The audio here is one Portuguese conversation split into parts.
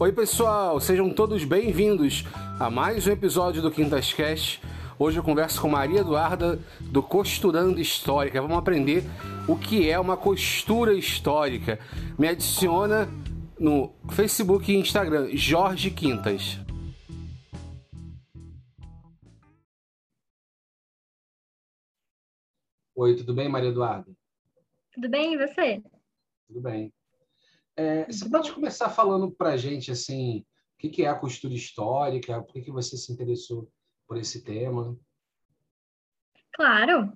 Oi, pessoal, sejam todos bem-vindos a mais um episódio do Quintas Cast. Hoje eu converso com Maria Eduarda do Costurando Histórica. Vamos aprender o que é uma costura histórica. Me adiciona no Facebook e Instagram, Jorge Quintas. Oi, tudo bem, Maria Eduarda? Tudo bem, e você? Tudo bem. É, você pode começar falando para a gente assim, o que, é a costura histórica? Por que, que você se interessou por esse tema? Claro.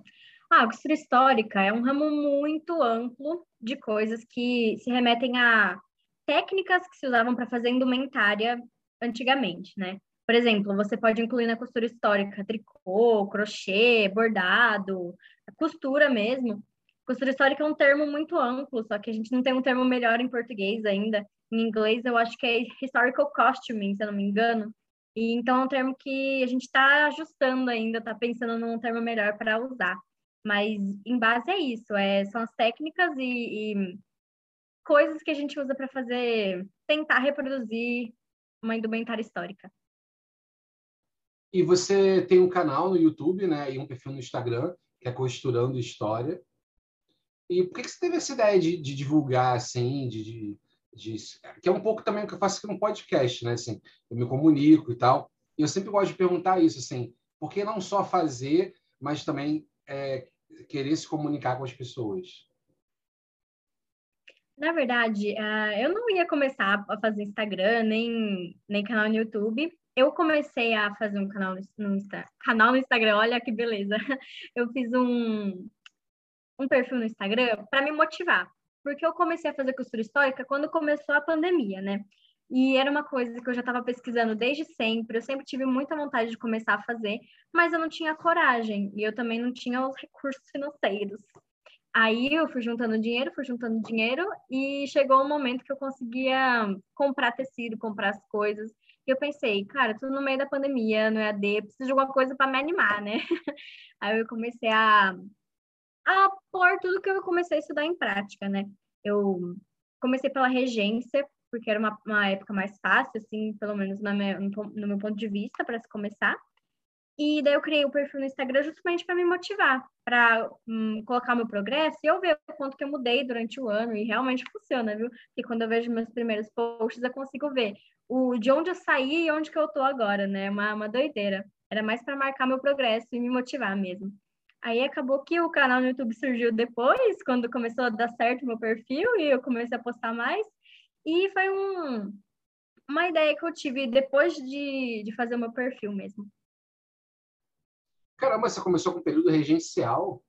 Ah, a costura histórica é um ramo muito amplo de coisas que se remetem a técnicas que se usavam para fazer indumentária antigamente, né? Por exemplo, você pode incluir na costura histórica tricô, crochê, bordado, costura mesmo. Costura histórica é um termo muito amplo, só que a gente não tem um termo melhor em português ainda. Em inglês, eu acho que é historical costuming, se eu não me engano. E então é um termo que a gente está ajustando ainda, está pensando num termo melhor para usar. Mas em base é isso, é, são as técnicas e, e coisas que a gente usa para fazer, tentar reproduzir uma indumentária histórica. E você tem um canal no YouTube, né, e um perfil no Instagram, que é Costurando História. E por que, que você teve essa ideia de, de divulgar, assim, de, de, de, Que é um pouco também o que eu faço aqui no podcast, né? Assim, eu me comunico e tal. E eu sempre gosto de perguntar isso, assim, por que não só fazer, mas também é, querer se comunicar com as pessoas? Na verdade, uh, eu não ia começar a fazer Instagram, nem, nem canal no YouTube. Eu comecei a fazer um canal no, Insta, canal no Instagram, olha que beleza. Eu fiz um, um perfil no Instagram para me motivar, porque eu comecei a fazer costura histórica quando começou a pandemia, né? E era uma coisa que eu já estava pesquisando desde sempre, eu sempre tive muita vontade de começar a fazer, mas eu não tinha coragem e eu também não tinha os recursos financeiros. Aí eu fui juntando dinheiro, fui juntando dinheiro e chegou um momento que eu conseguia comprar tecido, comprar as coisas. E eu pensei, cara, tudo no meio da pandemia, no EAD, preciso de alguma coisa para me animar, né? Aí eu comecei a a pôr tudo que eu comecei a estudar em prática, né? Eu comecei pela regência, porque era uma, uma época mais fácil, assim, pelo menos minha, no meu ponto de vista, para se começar. E daí eu criei o perfil no Instagram justamente para me motivar, para hum, colocar meu progresso e eu ver o quanto que eu mudei durante o ano e realmente funciona, viu? E quando eu vejo meus primeiros posts, eu consigo ver o de onde eu saí e onde que eu tô agora, né? Uma, uma doideira. Era mais para marcar meu progresso e me motivar mesmo. Aí acabou que o canal no YouTube surgiu depois, quando começou a dar certo o meu perfil e eu comecei a postar mais. E foi um, uma ideia que eu tive depois de, de fazer o meu perfil mesmo. Caramba, você começou com o período regencial,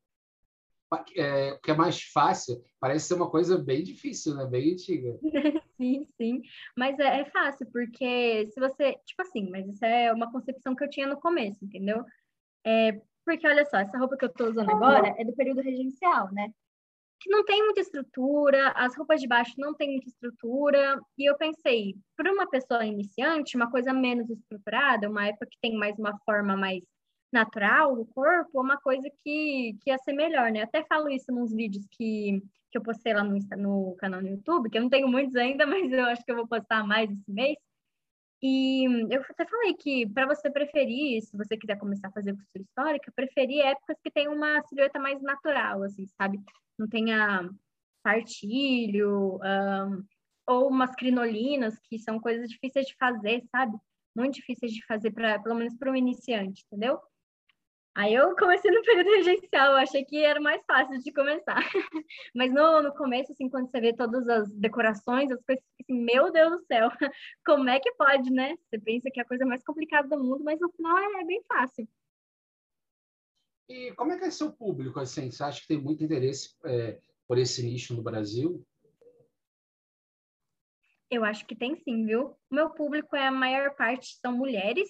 é, que é mais fácil. Parece ser uma coisa bem difícil, né? Bem antiga. sim, sim. Mas é, é fácil, porque se você... Tipo assim, mas isso é uma concepção que eu tinha no começo, entendeu? É, porque olha só, essa roupa que eu estou usando agora é do período regencial, né? Que não tem muita estrutura, as roupas de baixo não tem muita estrutura. E eu pensei, para uma pessoa iniciante, uma coisa menos estruturada, uma época que tem mais uma forma mais natural do corpo, uma coisa que, que ia ser melhor, né? Até falo isso nos vídeos que, que eu postei lá no, no canal no YouTube, que eu não tenho muitos ainda, mas eu acho que eu vou postar mais esse mês e eu até falei que para você preferir, se você quiser começar a fazer costura histórica, preferir épocas que tem uma silhueta mais natural, assim, sabe? Não tenha partilho, um, ou umas crinolinas, que são coisas difíceis de fazer, sabe? Muito difíceis de fazer, pra, pelo menos para um iniciante, entendeu? Aí eu comecei no período regencial, achei que era mais fácil de começar. Mas no, no começo, assim, quando você vê todas as decorações, as coisas assim, meu Deus do céu, como é que pode, né? Você pensa que é a coisa mais complicada do mundo, mas no final é, é bem fácil. E como é que é seu público, assim? Você acha que tem muito interesse é, por esse nicho no Brasil? Eu acho que tem sim, viu? O meu público é a maior parte são mulheres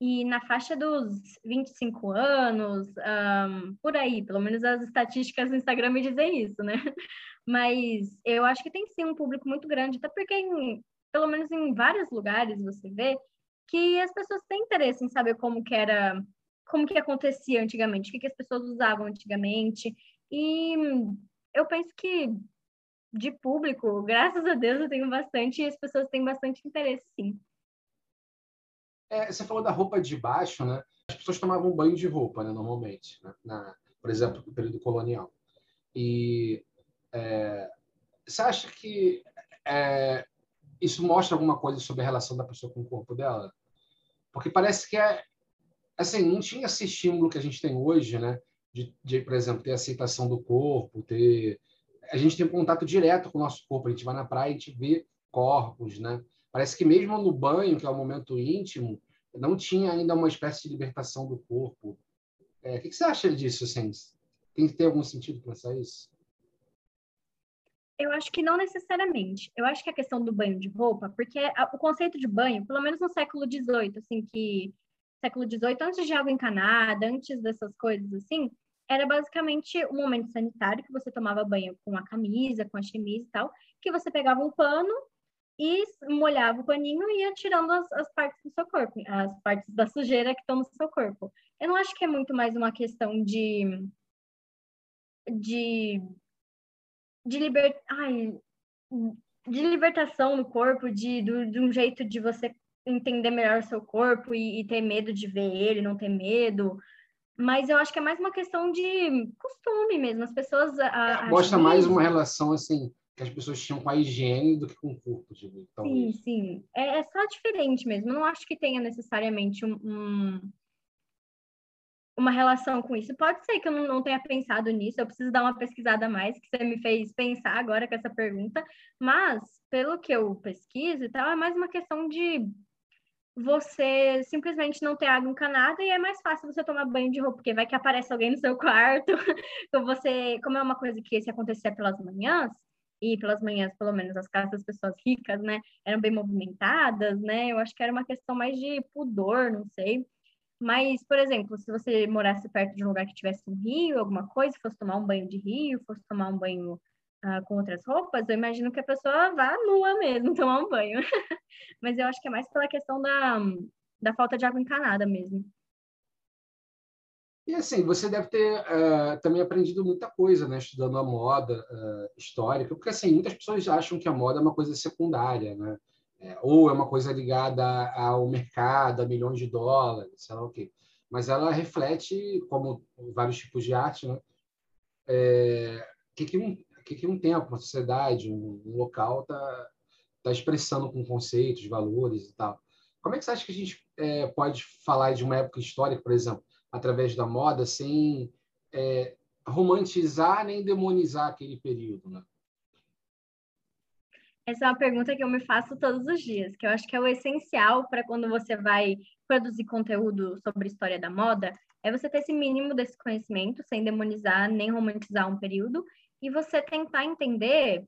e na faixa dos 25 anos, um, por aí, pelo menos as estatísticas do Instagram me dizem isso, né? Mas eu acho que tem sim um público muito grande, até porque, em, pelo menos em vários lugares, você vê que as pessoas têm interesse em saber como que era, como que acontecia antigamente, o que, que as pessoas usavam antigamente. E eu penso que de público, graças a Deus eu tenho bastante e as pessoas têm bastante interesse, sim. É, você falou da roupa de baixo, né? As pessoas tomavam banho de roupa, né, normalmente, né? Na, por exemplo, no período colonial. E é, você acha que é, isso mostra alguma coisa sobre a relação da pessoa com o corpo dela? Porque parece que é assim, não tinha esse estímulo que a gente tem hoje, né? De, de, por exemplo, ter aceitação do corpo, ter a gente tem um contato direto com o nosso corpo, a gente vai na praia e a gente vê corpos, né? Parece que mesmo no banho, que é um momento íntimo, não tinha ainda uma espécie de libertação do corpo. É, o que, você acha disso, assim? Tem que ter algum sentido pensar isso? Eu acho que não necessariamente. Eu acho que a questão do banho de roupa, porque a, o conceito de banho, pelo menos no século XVIII, assim, que século XVIII, antes de água encanada, antes dessas coisas assim, era basicamente um momento sanitário que você tomava banho com a camisa, com a chemise e tal, que você pegava um pano e molhava o paninho e ia tirando as, as partes do seu corpo, as partes da sujeira que estão no seu corpo. Eu não acho que é muito mais uma questão de de de liber... Ai, de libertação no corpo, de, de, de um jeito de você entender melhor o seu corpo e, e, ter medo de ver ele, não ter medo. Mas eu acho que é mais uma questão de costume mesmo. As pessoas. A Mostra mais uma relação assim que as pessoas tinham com a higiene do que com o corpo. Tipo, sim, sim. É, é, só diferente mesmo. Eu não acho que tenha necessariamente um, um, uma relação com isso. Pode ser que eu não, não, tenha pensado nisso, eu preciso dar uma pesquisada a mais, que você me fez pensar agora com essa pergunta, mas pelo que eu pesquiso e tal, é mais uma questão de você simplesmente não ter água encanada e é mais fácil você tomar banho de roupa, porque vai que aparece alguém no seu quarto, então você, como é uma coisa que se acontecia pelas manhãs, e pelas manhãs, pelo menos, as casas das pessoas ricas, né, eram bem movimentadas, né, eu acho que era uma questão mais de pudor, não sei, mas, por exemplo, se você morasse perto de um lugar que tivesse um rio, alguma coisa, fosse tomar um banho de rio, fosse tomar um banho uh, com outras roupas, eu imagino que a pessoa vá nua mesmo tomar um banho. Mas eu acho que é mais pela questão da, da falta de água encanada mesmo. E assim, você deve ter uh, também aprendido muita coisa, né, estudando a moda uh, histórica, porque assim, muitas pessoas acham que a moda é uma coisa secundária, né? É, ou é uma coisa ligada ao mercado, a milhões de dólares, sei lá o quê. Mas ela reflete, como vários tipos de arte, né? É, que, que, um, que, que um tempo, uma sociedade, um, um local está tá expressando com conceitos, valores e tal. Como é que você acha que a gente é, pode falar de uma época histórica, por exemplo, através da moda, sem é, romantizar nem demonizar aquele período, né? Essa é uma pergunta que eu me faço todos os dias, que eu acho que é o essencial para quando você vai produzir conteúdo sobre história da moda, é você ter esse mínimo desse conhecimento, sem demonizar nem romantizar um período, e você tentar entender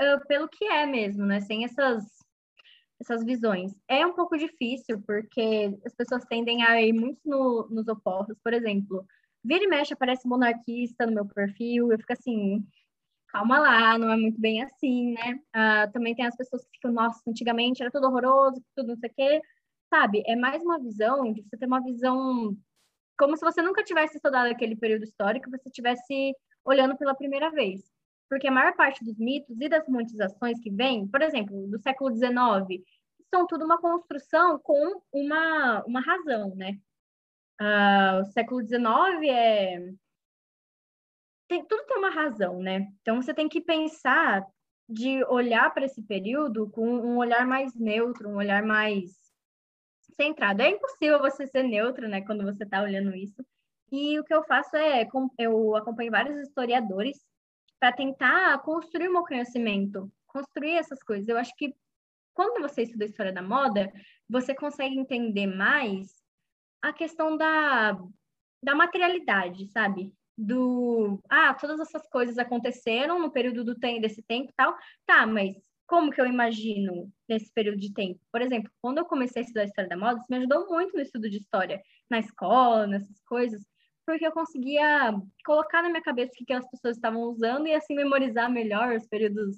uh, pelo que é mesmo, né? Sem essas, essas visões. É um pouco difícil, porque as pessoas tendem a ir muito no, nos opostos. Por exemplo, vira e mexe aparece monarquista no meu perfil, eu fico assim, calma lá, não é muito bem assim, né? Uh, também tem as pessoas que ficam, nossa, antigamente era tudo horroroso, tudo não sei o quê. Sabe, é mais uma visão de você ter uma visão como se você nunca tivesse estudado aquele período histórico, você tivesse olhando pela primeira vez. Porque a maior parte dos mitos e das romantizações que vem, por exemplo, do século XIX, são tudo uma construção com uma, uma razão, né? Uh, o século XIX é tem, tudo tem uma razão, né? Então você tem que pensar de olhar para esse período com um olhar mais neutro, um olhar mais centrado. É impossível você ser neutro, né, quando você está olhando isso. E o que eu faço é eu acompanho vários historiadores para tentar construir o meu conhecimento, construir essas coisas. Eu acho que quando você estuda história da moda, você consegue entender mais a questão da, da materialidade, sabe? do ah, todas essas coisas aconteceram no período do tempo desse tempo e tal. Tá, mas como que eu imagino nesse período de tempo? Por exemplo, quando eu comecei a estudar história da moda, isso me ajudou muito no estudo de história, na escola, nessas coisas, porque eu conseguia colocar na minha cabeça o que, que as pessoas estavam usando e assim memorizar melhor os períodos,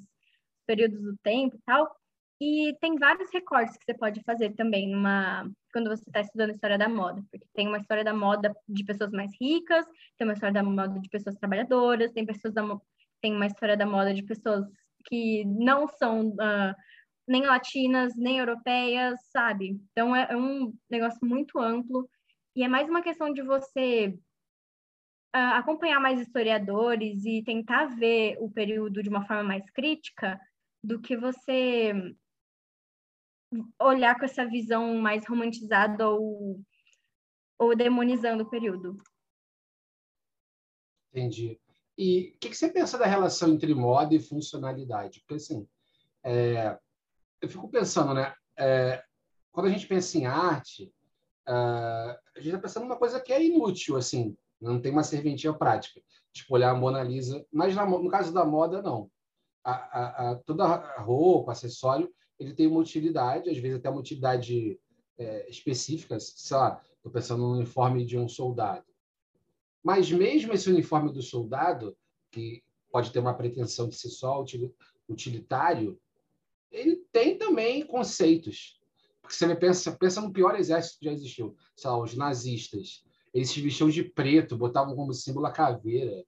períodos do tempo e tal. E tem vários recortes que você pode fazer também numa quando você está estudando história da moda, porque tem uma história da moda de pessoas mais ricas, tem uma história da moda de pessoas trabalhadoras, tem pessoas da, tem uma história da moda de pessoas que não são uh, nem latinas, nem europeias, sabe? Então é, é, um negócio muito amplo e é mais uma questão de você uh, acompanhar mais historiadores e tentar ver o período de uma forma mais crítica do que você olhar com essa visão mais romantizada ou, ou demonizando o período. Entendi. E o que, que, você pensa da relação entre moda e funcionalidade? Porque, assim, é, eu fico pensando, né? É, quando a gente pensa em arte, é, a gente está pensando numa coisa que é inútil, assim, não tem uma serventia prática. Tipo, olhar a Mona Lisa. Mas no caso da moda, não. A, a, a, toda a roupa, acessório, ele tem uma utilidade, às vezes até uma utilidade é, específica. Sei lá, estou pensando no uniforme de um soldado. Mas mesmo esse uniforme do soldado, que pode ter uma pretensão de ser só utilitário, ele tem também conceitos. Porque você pensa, pensa no pior exército que já existiu, sei lá, os nazistas. Eles se vestiam de preto, botavam como símbolo a caveira,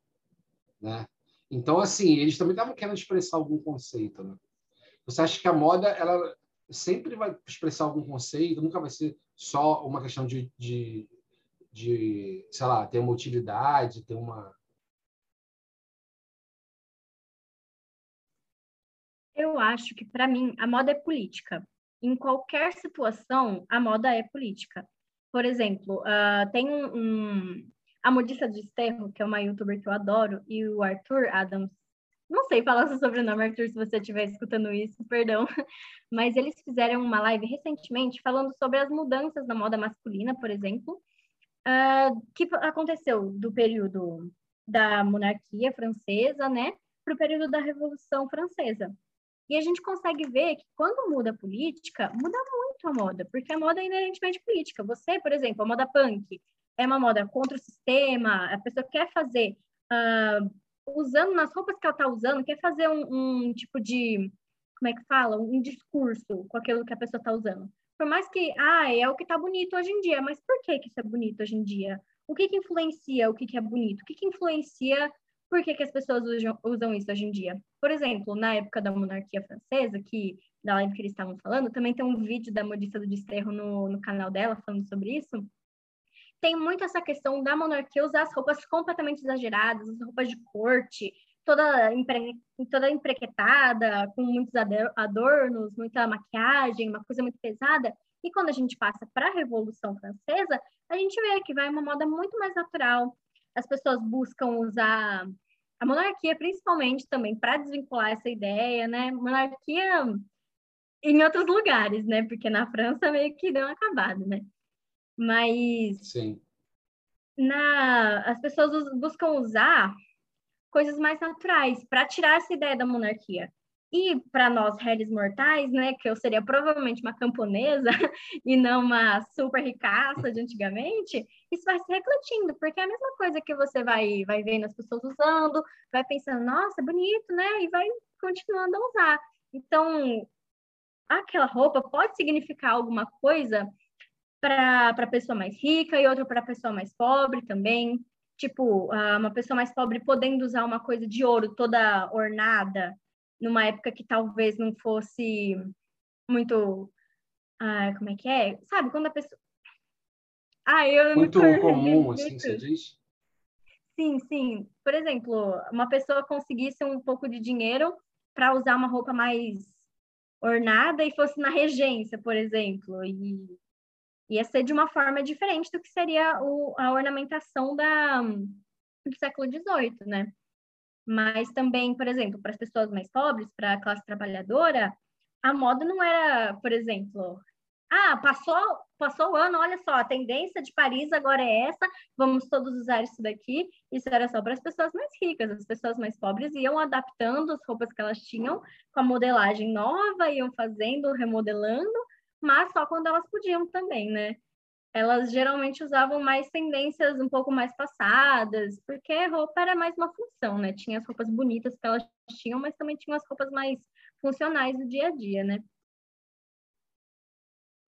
né? Então, assim, eles também estavam querendo expressar algum conceito, né? Você acha que a moda, ela sempre vai expressar algum conceito, nunca vai ser só uma questão de, de, de sei lá, ter uma utilidade, ter uma... Eu acho que, para mim, a moda é política. Em qualquer situação, a moda é política. Por exemplo, uh, tem um, um, a Modista de Esterro, que é uma youtuber que eu adoro, e o Arthur Adams. Não sei falar seu sobrenome, Arthur, se você estiver escutando isso, perdão. Mas eles fizeram uma live recentemente falando sobre as mudanças na moda masculina, por exemplo, uh, que aconteceu do período da monarquia francesa, né, para o período da Revolução Francesa. E a gente consegue ver que quando muda a política, muda muito a moda, porque a moda é inerentemente política. Você, por exemplo, a moda punk é uma moda contra o sistema, a pessoa quer fazer, uh, usando nas roupas que ela está usando, quer fazer um, um, tipo de, como é que fala? Um discurso com aquilo que a pessoa está usando. Por mais que, ah, é o que está bonito hoje em dia, mas por que, que isso é bonito hoje em dia? O que, que influencia o que, que é bonito? O que, que influencia por que, que as pessoas usam, usam, isso hoje em dia? Por exemplo, na época da monarquia francesa, que da live que eles estavam falando, também tem um vídeo da modista do desterro no, no canal dela falando sobre isso. Tem muito essa questão da monarquia usar as roupas completamente exageradas, as roupas de corte, toda, empre, toda emprequetada, com muitos adornos, muita maquiagem, uma coisa muito pesada. E quando a gente passa para a Revolução Francesa, a gente vê que vai uma moda muito mais natural, as pessoas buscam usar a monarquia, principalmente também, para desvincular essa ideia, né? Monarquia em outros lugares, né? Porque na França meio que deu acabado, né? Mas Sim. Na, as pessoas buscam usar coisas mais naturais para tirar essa ideia da monarquia. E para nós, réis mortais, né, que eu seria provavelmente uma camponesa e não uma super ricaça de antigamente, isso vai se refletindo, porque é a mesma coisa que você vai, vai vendo as pessoas usando, vai pensando, nossa, bonito, né, e vai continuando a usar. Então, aquela roupa pode significar alguma coisa para a pessoa mais rica e outra para a pessoa mais pobre também. Tipo, ah, uma pessoa mais pobre podendo usar uma coisa de ouro toda ornada, numa época que talvez não fosse muito. Ah, como é que é? Sabe, quando a pessoa. Ah, eu muito comum, assim, você diz? Sim, sim. Por exemplo, uma pessoa conseguisse um pouco de dinheiro para usar uma roupa mais ornada e fosse na regência, por exemplo, e ia ser de uma forma diferente do que seria o, a ornamentação da, do século XVIII, né? Mas também, por exemplo, para as pessoas mais pobres, para a classe trabalhadora, a moda não era, por exemplo, ah, passou, passou o ano, olha só, a tendência de Paris agora é essa, vamos todos usar isso daqui. Isso era só para as pessoas mais ricas, as pessoas mais pobres iam adaptando as roupas que elas tinham com a modelagem nova, iam fazendo, remodelando, mas só quando elas podiam também, né? elas geralmente usavam mais tendências um pouco mais passadas, porque roupa era mais uma função, né? Tinha as roupas bonitas que elas tinham, mas também tinha as roupas mais funcionais do dia a dia, né?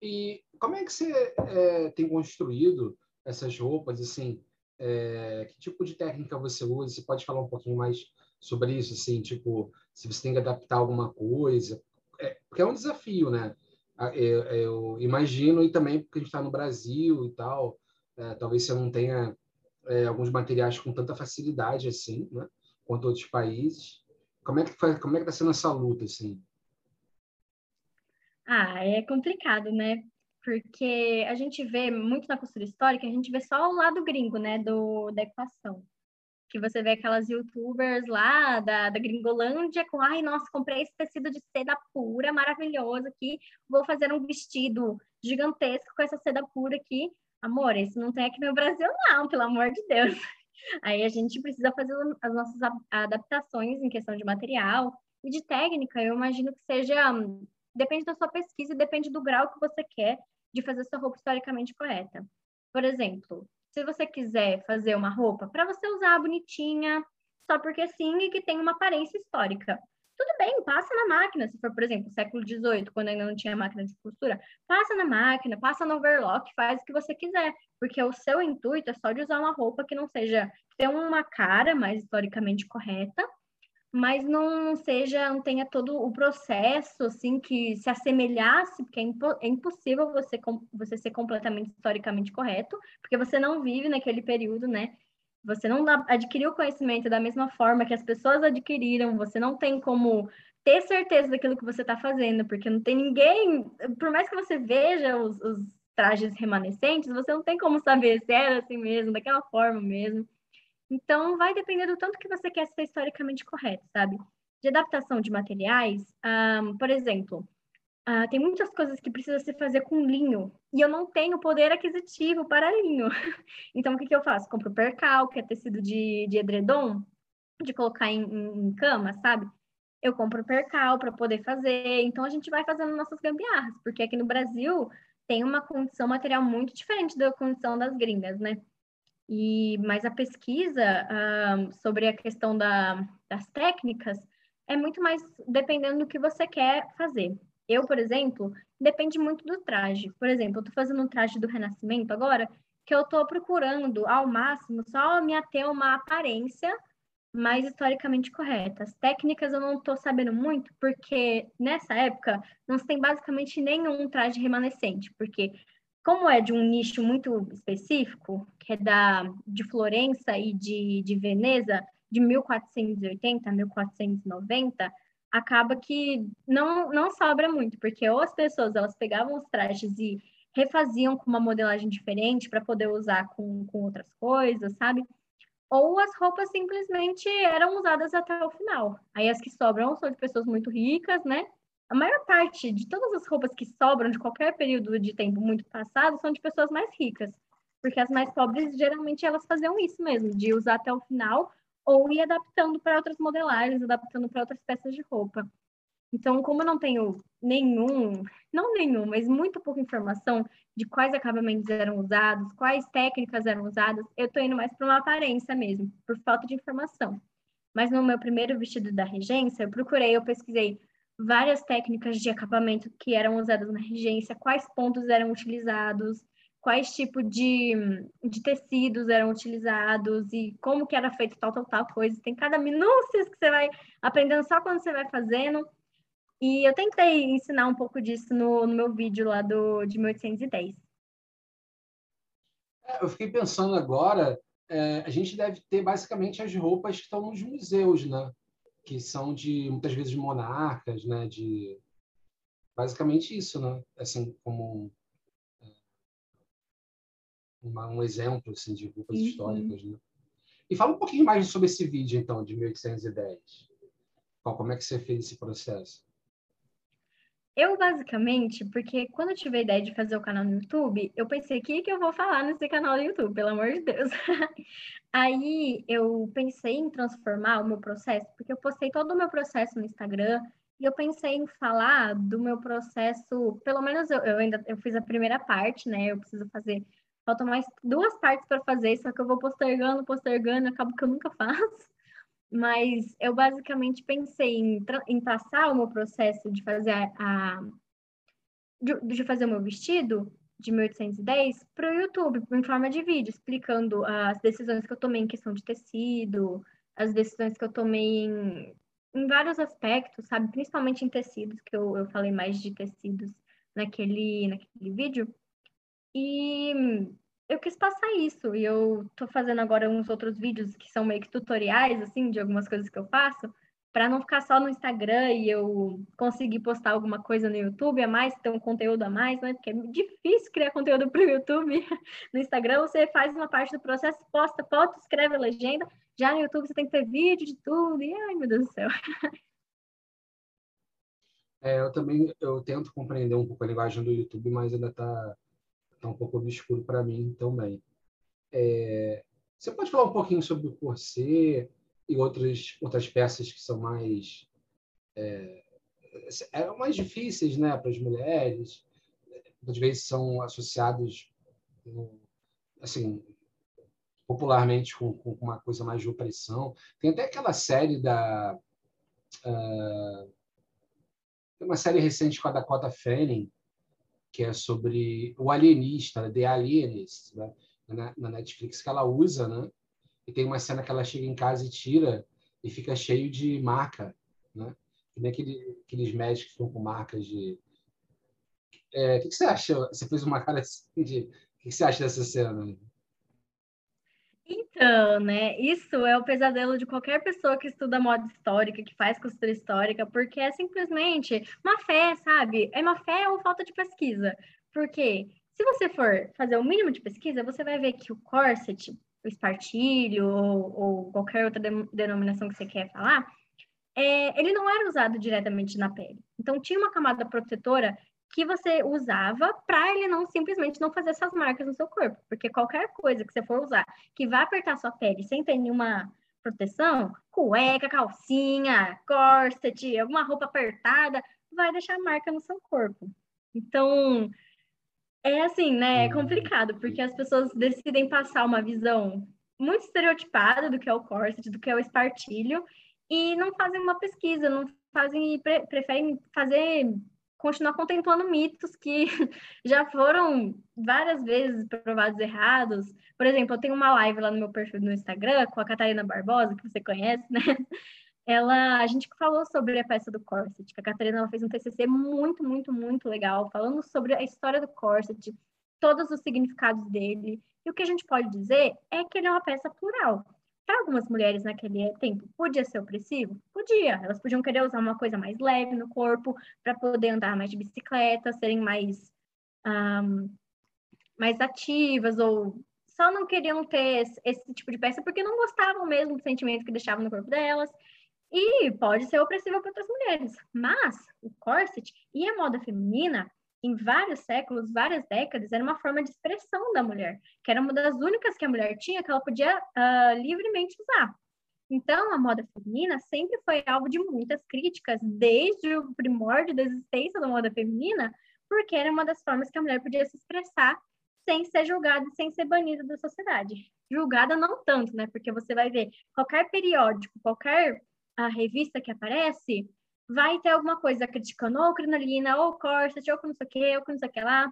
E como é que você é, tem construído essas roupas, assim? É, que tipo de técnica você usa? Você pode falar um pouquinho mais sobre isso, assim, tipo, se você tem que adaptar alguma coisa, é, porque é um desafio, né? Eu, eu imagino, e também porque a gente está no Brasil e tal, é, talvez você não tenha é, alguns materiais com tanta facilidade assim, né? Quanto outros países. Como é que foi, como é que está sendo essa luta, assim? Ah, é complicado, né? Porque a gente vê muito na costura histórica, a gente vê só o lado gringo, né, do, da equação que você vê aquelas youtubers lá da, da Gringolândia com, ai, nossa, comprei esse tecido de seda pura, maravilhoso aqui, vou fazer um vestido gigantesco com essa seda pura aqui. Amor, isso não tem aqui no Brasil, não, pelo amor de Deus. Aí a gente precisa fazer as nossas adaptações em questão de material e de técnica. Eu imagino que seja, depende da sua pesquisa e depende do grau que você quer de fazer sua roupa historicamente correta. Por exemplo, se você quiser fazer uma roupa para você usar bonitinha, só porque sim, e que tem uma aparência histórica. Tudo bem, passa na máquina, se for, por exemplo, século XVIII, quando ainda não tinha máquina de costura, passa na máquina, passa no overlock, faz o que você quiser, porque o seu intuito é só de usar uma roupa que não seja, ter uma cara mais historicamente correta, mas não seja, não tenha todo o processo, assim, que se assemelhasse, porque é, impo é impossível você, você ser completamente historicamente correto, porque você não vive naquele período, né? Você não adquiriu o conhecimento da mesma forma que as pessoas adquiriram, você não tem como ter certeza daquilo que você está fazendo, porque não tem ninguém, por mais que você veja os, os trajes remanescentes, você não tem como saber se era assim mesmo, daquela forma mesmo. Então, vai depender do tanto que você quer ser historicamente correto, sabe? De adaptação de materiais, um, por exemplo, uh, tem muitas coisas que precisa se fazer com linho e eu não tenho poder aquisitivo para linho. então, o que, que eu faço? Compro percal, que é tecido de, de edredom, de colocar em, em, em cama, sabe? Eu compro percal para poder fazer. Então, a gente vai fazendo nossas gambiarras, porque aqui no Brasil tem uma condição material muito diferente da condição das gringas, né? E, mas a pesquisa sobre a questão da, das técnicas é muito mais dependendo do que você quer fazer. Eu, por exemplo, depende muito do traje. Por exemplo, eu estou fazendo um traje do Renascimento agora, que eu estou procurando ao máximo só me ater uma aparência mais historicamente correta. As técnicas eu não estou sabendo muito, porque nessa época não se tem basicamente nenhum traje remanescente, porque como é de um nicho muito específico, que é da, de Florença e de, de Veneza, de 1480 a 1490, acaba que não, não sobra muito, porque ou as pessoas elas pegavam os trajes e refaziam com uma modelagem diferente para poder usar com, com outras coisas, sabe? Ou as roupas simplesmente eram usadas até o final. Aí as que sobram são de pessoas muito ricas, né? A maior parte de todas as roupas que sobram de qualquer período de tempo muito passado são de pessoas mais ricas, porque as mais pobres geralmente elas faziam isso mesmo, de usar até o final ou ir adaptando para outras modelagens, adaptando para outras peças de roupa. Então, como eu não tenho nenhum, não nenhum, mas muito pouca informação de quais acabamentos eram usados, quais técnicas eram usadas, eu estou indo mais para uma aparência mesmo, por falta de informação. Mas no meu primeiro vestido da regência, eu procurei, eu pesquisei várias técnicas de acabamento que eram usadas na regência, quais pontos eram utilizados, quais tipos de, de tecidos eram utilizados e como que era feito tal, tal, tal coisa. Tem cada minúcia que você vai aprendendo só quando você vai fazendo. E eu tentei ensinar um pouco disso no, no meu vídeo lá do, de 1810. É, eu fiquei pensando agora, é, a gente deve ter basicamente as roupas que estão nos museus, né? Que são de muitas vezes monarcas, né? De basicamente isso, né? Assim como é, uma, um exemplo assim de roupas uhum. históricas, né? E fala um pouquinho mais sobre esse vídeo então de 1810. Como é que você fez esse processo? Eu, basicamente, porque quando eu tive a ideia de fazer o canal no YouTube, eu pensei, o que, que eu vou falar nesse canal do YouTube, pelo amor de Deus. Aí eu pensei em transformar o meu processo, porque eu postei todo o meu processo no Instagram, e eu pensei em falar do meu processo, pelo menos eu, eu ainda eu fiz a primeira parte, né? Eu preciso fazer, faltam mais duas partes para fazer, só que eu vou postergando, postergando, acabo que eu nunca faço mas eu basicamente pensei em, em passar o meu processo de fazer a, de, de, fazer o meu vestido de 1810 para o YouTube, em forma de vídeo, explicando as decisões que eu tomei em questão de tecido, as decisões que eu tomei em, em vários aspectos, sabe? Principalmente em tecidos, que eu, eu falei mais de tecidos naquele, naquele vídeo. E eu quis passar isso. E eu tô fazendo agora uns outros vídeos que são meio que tutoriais, assim, de algumas coisas que eu faço, para não ficar só no Instagram e eu conseguir postar alguma coisa no YouTube a mais, ter um conteúdo a mais, né? Porque é difícil criar conteúdo para o YouTube. No Instagram você faz uma parte do processo, posta foto, escreve a legenda. Já no YouTube você tem que ter vídeo de tudo. E ai, meu Deus do céu. É, eu também eu tento compreender um pouco a linguagem do YouTube, mas ainda está tá um pouco obscuro para mim também. É, você pode falar um pouquinho sobre o corset e outras outras peças que são mais é, é mais difíceis, né, para as mulheres. Às vezes são associados assim popularmente com, com, uma coisa mais de opressão. Tem até aquela série da uh, tem uma série recente com a Dakota Fanning que é sobre o alienista, The Alienist, né? na, na, Netflix, que ela usa, né? E tem uma cena que ela chega em casa e tira e fica cheio de marca, né? Que nem aquele, aqueles médicos que ficam com marcas de... É, o que, que, você acha? Você fez uma cara assim de... O que, que você acha dessa cena? Então, né? Isso é o pesadelo de qualquer pessoa que estuda moda histórica, que faz costura histórica, porque é simplesmente uma fé, sabe? É uma fé ou falta de pesquisa. Porque se você for fazer o mínimo de pesquisa, você vai ver que o corset, o espartilho ou, ou qualquer outra de, denominação que você quer falar, é, ele não era usado diretamente na pele. Então, tinha uma camada protetora que você usava para ele não simplesmente não fazer essas marcas no seu corpo, porque qualquer coisa que você for usar que vá apertar sua pele sem ter nenhuma proteção, cueca, calcinha, corset, alguma roupa apertada, vai deixar marca no seu corpo. Então, é assim, né? É uhum. complicado, porque as pessoas decidem passar uma visão muito estereotipada do que é o corset, do que é o espartilho, e não fazem uma pesquisa, não fazem, pre preferem fazer continuar contemplando mitos que já foram várias vezes provados errados. Por exemplo, eu tenho uma live lá no meu perfil no Instagram com a Catarina Barbosa, que você conhece, né? Ela, a gente falou sobre a peça do corset, que a Catarina fez um TCC muito, muito, muito legal, falando sobre a história do corset, todos os significados dele. E o que a gente pode dizer é que ele é uma peça plural para algumas mulheres naquele tempo, podia ser opressivo? Podia. Elas podiam querer usar uma coisa mais leve no corpo para poder andar mais de bicicleta, serem mais, um, mais ativas ou só não queriam ter esse, tipo de peça porque não gostavam mesmo do sentimento que deixavam no corpo delas. E pode ser opressiva para outras mulheres. Mas o corset e a moda feminina em vários séculos, várias décadas, era uma forma de expressão da mulher, que era uma das únicas que a mulher tinha que ela podia uh, livremente usar. Então, a moda feminina sempre foi alvo de muitas críticas, desde o primórdio da existência da moda feminina, porque era uma das formas que a mulher podia se expressar sem ser julgada e sem ser banida da sociedade. Julgada não tanto, né? Porque você vai ver qualquer periódico, qualquer uh, revista que aparece, vai ter alguma coisa criticando ou crinolina, ou corset, ou não sei o que, ou não sei o que lá.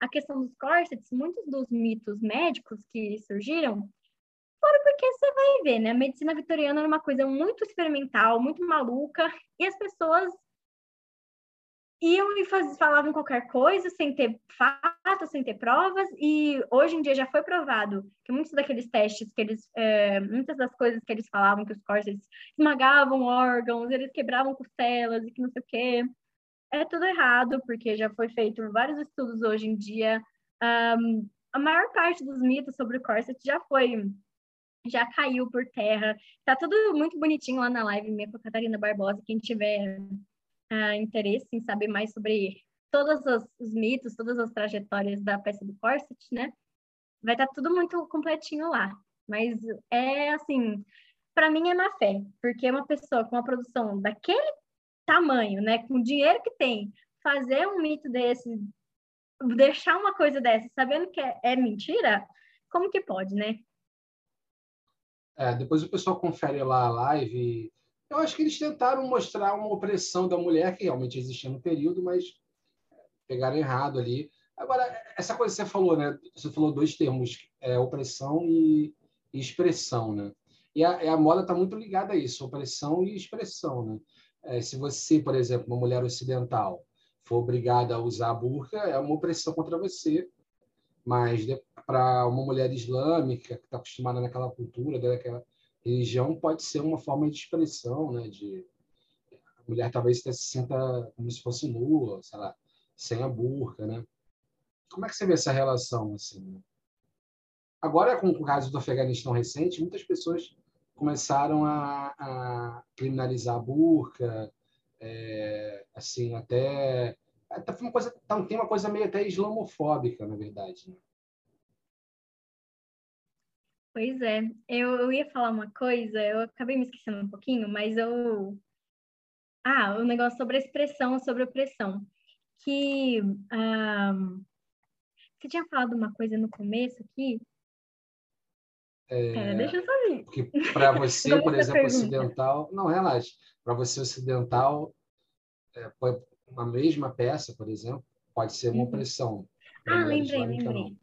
A questão dos corsets, muitos dos mitos médicos que surgiram foram porque você vai ver, né? A medicina vitoriana era uma coisa muito experimental, muito maluca, e as pessoas iam e faz, falavam qualquer coisa, sem ter fatos, sem ter provas, e hoje em dia já foi provado que muitos daqueles testes que eles, é, muitas das coisas que eles falavam, que os corsets esmagavam órgãos, eles quebravam costelas e que não sei o quê, é tudo errado, porque já foi feito vários estudos hoje em dia. Um, a maior parte dos mitos sobre o corset já foi já caiu por terra. Tá tudo muito bonitinho lá na live minha com a Catarina Barbosa. Quem tiver uh, interesse em saber mais sobre todos os, os, mitos, todas as trajetórias da peça do corset, né? Vai estar tá tudo muito completinho lá. Mas é assim, para mim é má fé, porque uma pessoa com uma produção daquele tamanho, né, com o dinheiro que tem, fazer um mito desse, deixar uma coisa dessa, sabendo que é, é mentira, como que pode, né? É, depois o pessoal confere lá a live eu acho que eles tentaram mostrar uma opressão da mulher que realmente existia no período, mas pegaram errado ali. Agora, essa coisa que você falou, né? Você falou dois termos, é, opressão e, expressão, né? E a, a moda está muito ligada a isso, opressão e expressão. Né? É, se você, por exemplo, uma mulher ocidental, for obrigada a usar a burca, é uma opressão contra você. Mas para uma mulher islâmica, que está acostumada naquela cultura, daquela religião, pode ser uma forma de expressão, né? De, a mulher talvez se sinta como se fosse nua, sei lá, sem a burca, né? Como é que você vê essa relação, assim? Né? Agora, com o caso do Afeganistão recente, muitas pessoas começaram a, a criminalizar a burca, é, assim, até, até uma coisa, tá, tem uma coisa meio até islamofóbica, na verdade. Né? Pois é, eu, eu ia falar uma coisa, eu acabei me esquecendo um pouquinho, mas eu. Ah, o um negócio sobre a expressão, sobre a opressão. Que. Um... Você tinha falado uma coisa no começo aqui, é, Pera, deixa eu só ver. Porque para você, por exemplo, ocidental. Não, relaxa. Para você, ocidental, é, uma mesma peça, por exemplo, pode ser uma uhum. opressão. Ah, lembrei, lembrei.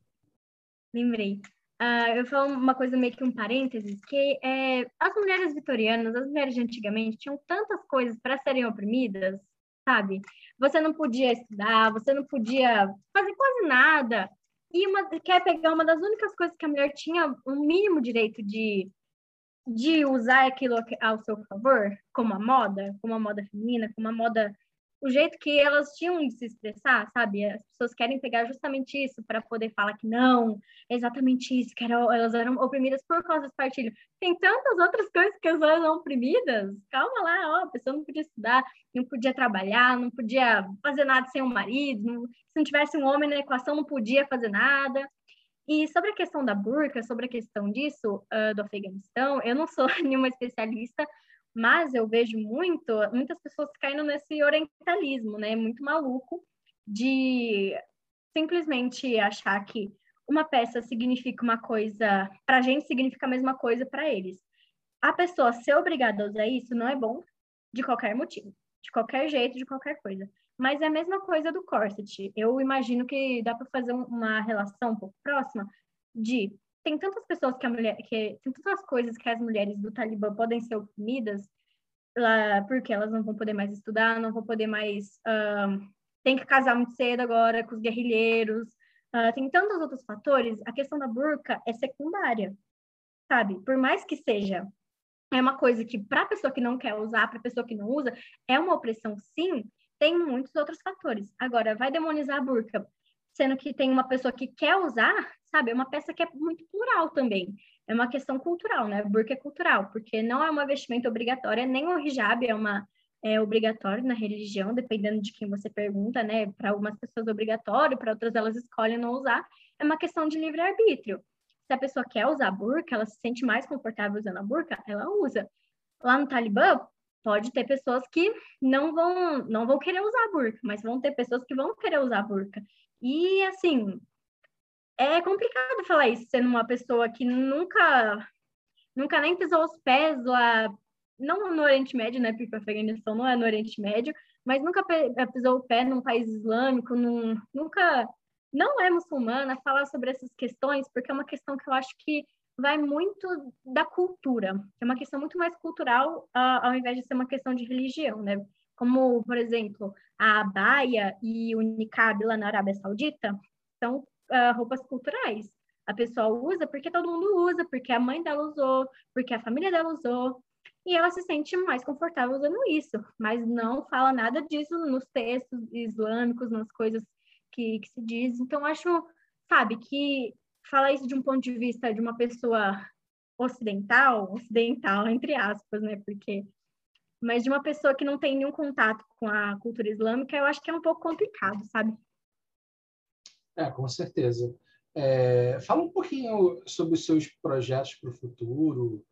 Lembrei. Uh, eu falo uma coisa meio que um parênteses, que é, as mulheres vitorianas, as mulheres de antigamente, tinham tantas coisas para serem oprimidas, sabe? Você não podia estudar, você não podia fazer quase nada e uma, quer pegar uma das únicas coisas que a mulher tinha um mínimo direito de, de usar aquilo ao seu favor, como a moda, como a moda feminina, como a moda o jeito que elas tinham de se expressar, sabe? As pessoas querem pegar justamente isso para poder falar que não, exatamente isso, que elas eram oprimidas por causa do partilho. Tem tantas outras coisas que elas eram oprimidas. Calma lá, ó, a pessoa não podia estudar, não podia trabalhar, não podia fazer nada sem um marido, não, se não tivesse um homem na equação, não podia fazer nada. E sobre a questão da burca, sobre a questão disso, uh, do Afeganistão, eu não sou nenhuma especialista, mas eu vejo muito, muitas pessoas caindo nesse orientalismo, né? Muito maluco de simplesmente achar que uma peça significa uma coisa, para a gente significa a mesma coisa para eles. A pessoa ser obrigada a usar isso não é bom de qualquer motivo, de qualquer jeito, de qualquer coisa. Mas é a mesma coisa do corset. Eu imagino que dá para fazer uma relação um pouco próxima de tem tantas pessoas que a mulher, que tem tantas coisas que as mulheres do Talibã podem ser oprimidas, lá, porque elas não vão poder mais estudar, não vão poder mais. Uh, tem que casar muito cedo agora com os guerrilheiros. Uh, tem tantos outros fatores. A questão da burca é secundária, sabe? Por mais que seja é uma coisa que para a pessoa que não quer usar, para a pessoa que não usa, é uma opressão, sim. Tem muitos outros fatores. Agora, vai demonizar a burca, sendo que tem uma pessoa que quer usar, sabe? É uma peça que é muito plural também. É uma questão cultural, né? Burka é cultural, porque não é uma vestimenta obrigatória, nem o hijab é uma é obrigatório na religião, dependendo de quem você pergunta, né? Para algumas pessoas é obrigatório, para outras elas escolhem não usar. É uma questão de livre-arbítrio. Se a pessoa quer usar burca, ela se sente mais confortável usando a burca, ela usa. Lá no Talibã, pode ter pessoas que não vão não vão querer usar a burca, mas vão ter pessoas que vão querer usar a burca. E assim, é complicado falar isso, sendo uma pessoa que nunca, nunca nem pisou os pés lá, não no Oriente Médio, né, porque a Afeganistão não é no Oriente Médio, mas nunca pisou o pé num país islâmico, num, nunca, não é muçulmana, falar sobre essas questões, porque é uma questão que eu acho que vai muito da cultura, é uma questão muito mais cultural, uh, ao invés de ser uma questão de religião, né? Como, por exemplo, a baia e o niqab lá na Arábia Saudita são uh, roupas culturais. A pessoa usa porque todo mundo usa, porque a mãe dela usou, porque a família dela usou, e ela se sente mais confortável usando isso, mas não fala nada disso nos textos islâmicos, nas coisas que, que se diz. Então, acho, sabe, que falar isso de um ponto de vista de uma pessoa ocidental, ocidental, entre aspas, né, porque mas de uma pessoa que não tem nenhum contato com a cultura islâmica, eu acho que é um pouco complicado, sabe? É, com certeza. É, fala um pouquinho sobre os seus projetos para o futuro,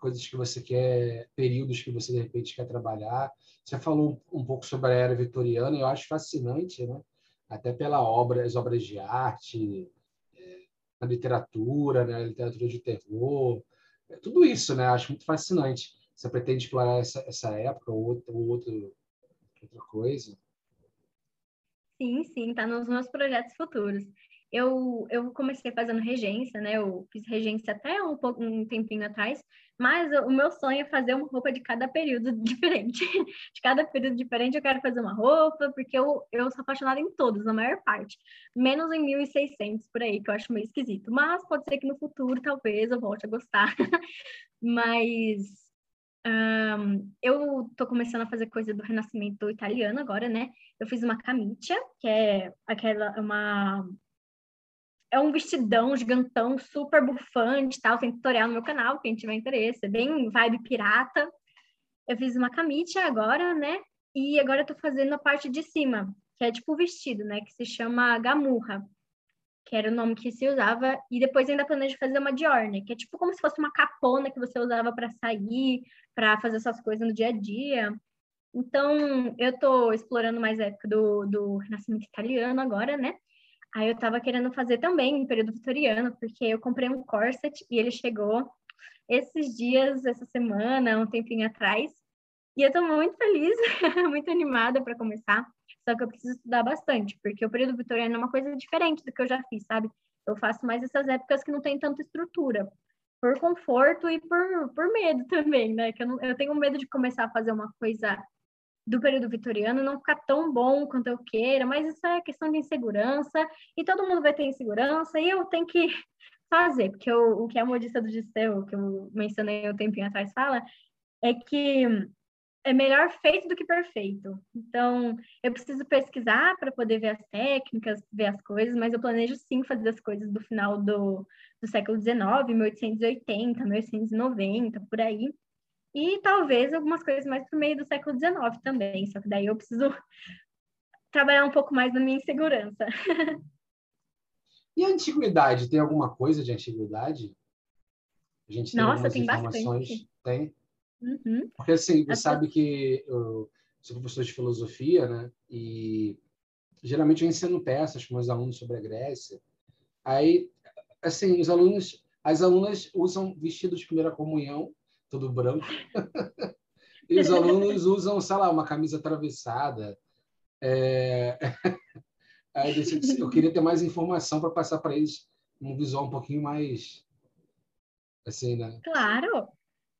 coisas que você quer, períodos que você de repente quer trabalhar. Você falou um pouco sobre a era vitoriana, eu acho fascinante, né? Até pela obra, as obras de arte, é, a literatura, né? A literatura de terror, é, tudo isso, né? Acho muito fascinante. Você pretende explorar essa, essa época ou, ou outra, outra coisa? Sim, sim, está nos meus projetos futuros. eu, eu comecei fazendo regência, né? Eu fiz regência até um, pouco, um tempinho atrás, mas o meu sonho é fazer uma roupa de cada período diferente. De cada período diferente eu quero fazer uma roupa, porque eu, eu sou apaixonada em todos, na maior parte. Menos em 1600 por aí, que eu acho meio esquisito. Mas pode ser que no futuro, talvez, eu volte a gostar. mas um, eu tô começando a fazer coisa do renascimento italiano agora, né? Eu fiz uma camicia, que é aquela, uma é um vestidão gigantão, super bufante, tal. Tem tutorial no meu canal, quem tiver interesse. É bem vibe pirata. Eu fiz uma camisa agora, né? E agora eu tô fazendo a parte de cima, que é tipo o vestido, né? Que se chama gamurra, que era o nome que se usava. E depois ainda planejo fazer uma diorne, que é tipo como se fosse uma capona que você usava para sair, para fazer essas coisas no dia a dia. Então, eu tô explorando mais a época do, do Renascimento Italiano agora, né? Aí eu tava querendo fazer também em período vitoriano, porque eu comprei um corset e ele chegou esses dias, essa semana, um tempinho atrás. E eu tô muito feliz, muito animada para começar. Só que eu preciso estudar bastante, porque o período vitoriano é uma coisa diferente do que eu já fiz, sabe? Eu faço mais essas épocas que não tem tanta estrutura, por conforto e por, por medo também, né? Que eu, não, eu tenho medo de começar a fazer uma coisa do período vitoriano não ficar tão bom quanto eu queira, mas isso é questão de insegurança, e todo mundo vai ter insegurança, e eu tenho que fazer, porque o, o que a modista do Giseu, que eu mencionei um tempinho atrás, fala, é que é melhor feito do que perfeito. Então, eu preciso pesquisar para poder ver as técnicas, ver as coisas, mas eu planejo sim fazer as coisas do final do, do século XIX, 1880, 1890, por aí. E talvez algumas coisas mais para o meio do século XIX também, só que daí eu preciso trabalhar um pouco mais na minha insegurança. E a antiguidade, tem alguma coisa de antiguidade? A gente tem Nossa, tem bastante. Tem? Uhum. Porque assim, você As sabe que eu sou professor de filosofia, né? E geralmente eu ensino peças com meus alunos sobre a Grécia. Aí, assim, os alunos, as alunas usam vestido de primeira comunhão tudo branco. e os alunos usam, sei lá, uma camisa atravessada. É... Aí eu queria ter mais informação para passar para eles um visual um pouquinho mais assim, né? Claro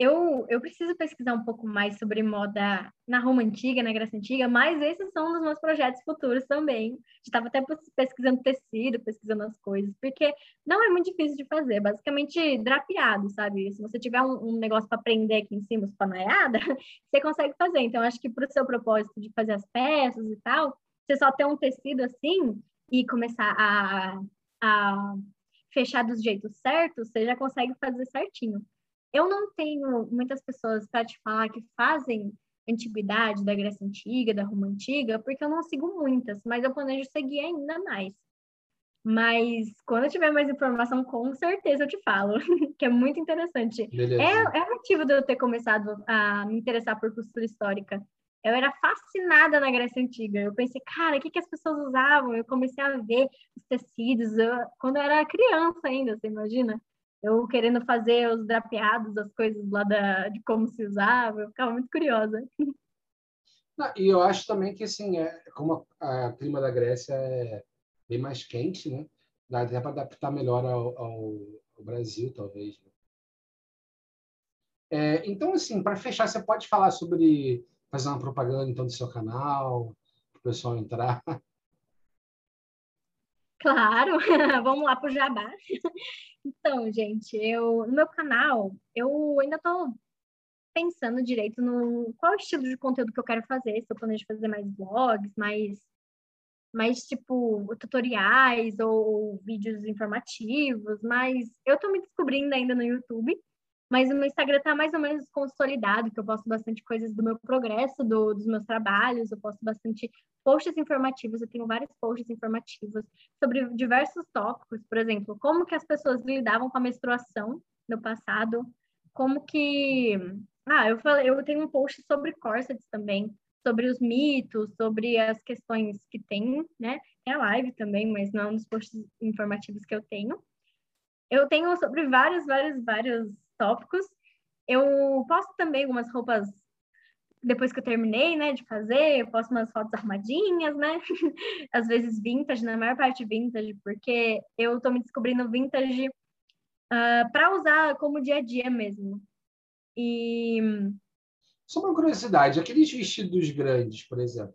eu, eu preciso pesquisar um pouco mais sobre moda na Roma Antiga, na Grécia Antiga, mas esses são um dos meus projetos futuros também. Estava até pesquisando tecido, pesquisando as coisas, porque não é muito difícil de fazer, basicamente drapeado, sabe? Se você tiver um, um negócio para prender aqui em cima, espanaiada, você consegue fazer. Então, acho que para o seu propósito de fazer as peças e tal, você só ter um tecido assim e começar a, a fechar dos jeitos certos, você já consegue fazer certinho. Eu não tenho muitas pessoas para te falar que fazem antiguidade da Grécia Antiga, da Roma Antiga, porque eu não sigo muitas, mas eu planejo seguir ainda mais. Mas quando eu tiver mais informação, com certeza eu te falo, que é muito interessante. É, é o motivo de eu ter começado a me interessar por costura histórica. Eu era fascinada na Grécia Antiga. Eu pensei, cara, o que, que as pessoas usavam? Eu comecei a ver os tecidos eu, quando eu era criança ainda, você imagina? Eu querendo fazer os drapeados, as coisas lá da, de como se usava, eu ficava muito curiosa. E eu acho também que, assim, é, como a clima da Grécia é bem mais quente, né? Dá até para adaptar melhor ao, ao, ao Brasil, talvez. Né? É, então, assim, para fechar, você pode falar sobre fazer uma propaganda então do seu canal, para o pessoal entrar. Claro, vamos lá para o jabá. Então, gente, eu no meu canal, eu ainda estou pensando direito no qual estilo de conteúdo que eu quero fazer, se eu planejo fazer mais vlogs, mais mais tipo tutoriais ou vídeos informativos, mas eu estou me descobrindo ainda no YouTube mas o meu Instagram está mais ou menos consolidado, que eu posto bastante coisas do meu progresso, do, dos meus trabalhos, eu posto bastante posts informativos, eu tenho vários posts informativos sobre diversos tópicos, por exemplo, como que as pessoas lidavam com a menstruação no passado, como que... Ah, eu falei, eu tenho um post sobre corsets também, sobre os mitos, sobre as questões que tem, né? Tem a live também, mas não é um dos posts informativos que eu tenho. Eu tenho sobre vários, vários, vários tópicos. Eu posto também algumas roupas depois que eu terminei, né, de fazer, eu posto umas fotos arrumadinhas, né? Às vezes vintage, na maior parte vintage, porque eu tô me descobrindo vintage uh, ah, para usar como dia a dia mesmo. E só uma curiosidade, aqueles vestidos grandes, por exemplo,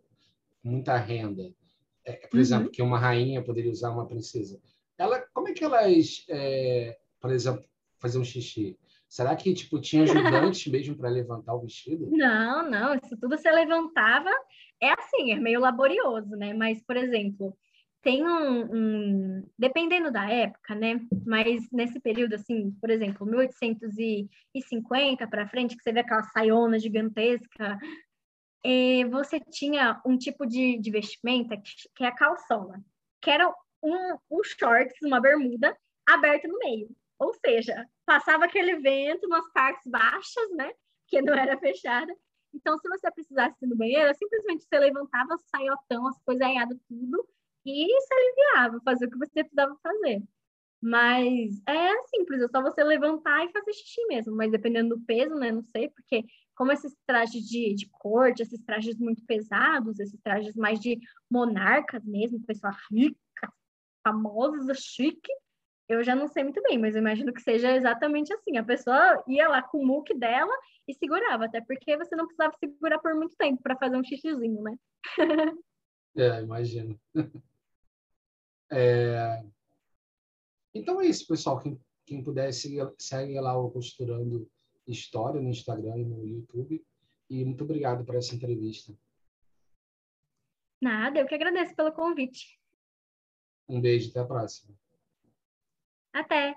muita renda, é, por uhum. exemplo, que uma rainha poderia usar uma princesa. Ela, como é que elas, é, por exemplo, faziam um xixi? Será que tipo tinha ajudantes mesmo para levantar o vestido? Não, não, isso tudo você levantava. É assim, é meio laborioso, né? Mas, por exemplo, tem um, um, dependendo da época, né? Mas nesse período, assim, por exemplo, 1850 para frente, que você vê aquela saiona gigantesca, é, você tinha um tipo de, de vestimenta que, que é a calçona, que era um, um shorts, uma bermuda aberta no meio. Ou seja, passava aquele vento nas partes baixas, né? Que não era fechada. Então, se você precisasse ir no banheiro, simplesmente você levantava, saiotão, as coisas aiadas, tudo, e se aliviava, fazer o que você precisava fazer. Mas é simples, é só você levantar e fazer xixi mesmo. Mas dependendo do peso, né? Não sei, porque como esses trajes de, de corte, esses trajes muito pesados, esses trajes mais de monarcas mesmo, pessoa rica, famosa, chique, eu já não sei muito bem, mas eu imagino que seja exatamente assim. A pessoa ia lá com o muque dela e segurava, até porque você não precisava segurar por muito tempo para fazer um xixizinho, né? é, imagino. É... Então é isso, pessoal. Quem, quem puder, segue, segue lá o Costurando História no Instagram e no YouTube. E muito obrigado por essa entrevista. Nada, eu que agradeço pelo convite. Um beijo, até a próxima. Até!